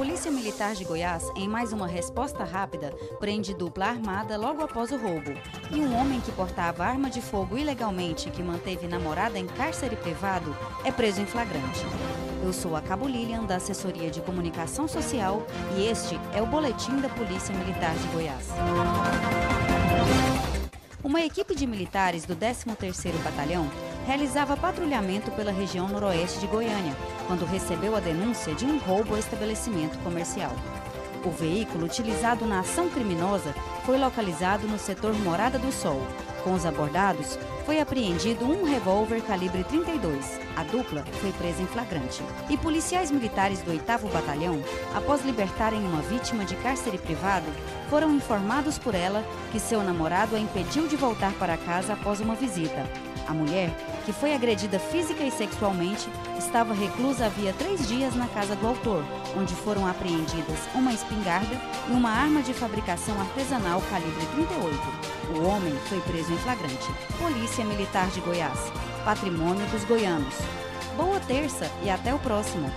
Polícia Militar de Goiás, em mais uma resposta rápida, prende dupla armada logo após o roubo. E um homem que portava arma de fogo ilegalmente que manteve namorada em cárcere privado é preso em flagrante. Eu sou a Cabo Lilian, da Assessoria de Comunicação Social, e este é o Boletim da Polícia Militar de Goiás. Uma equipe de militares do 13º Batalhão realizava patrulhamento pela região noroeste de Goiânia, quando recebeu a denúncia de um roubo ao estabelecimento comercial. O veículo utilizado na ação criminosa foi localizado no setor Morada do Sol. Com os abordados, foi apreendido um revólver calibre 32. A dupla foi presa em flagrante. E policiais militares do 8 Batalhão, após libertarem uma vítima de cárcere privado, foram informados por ela que seu namorado a impediu de voltar para casa após uma visita. A mulher, que foi agredida física e sexualmente, estava reclusa havia três dias na casa do autor, onde foram apreendidas uma espingarda e uma arma de fabricação artesanal calibre 38. O homem foi preso em flagrante. Polícia Militar de Goiás. Patrimônio dos goianos. Boa terça e até o próximo.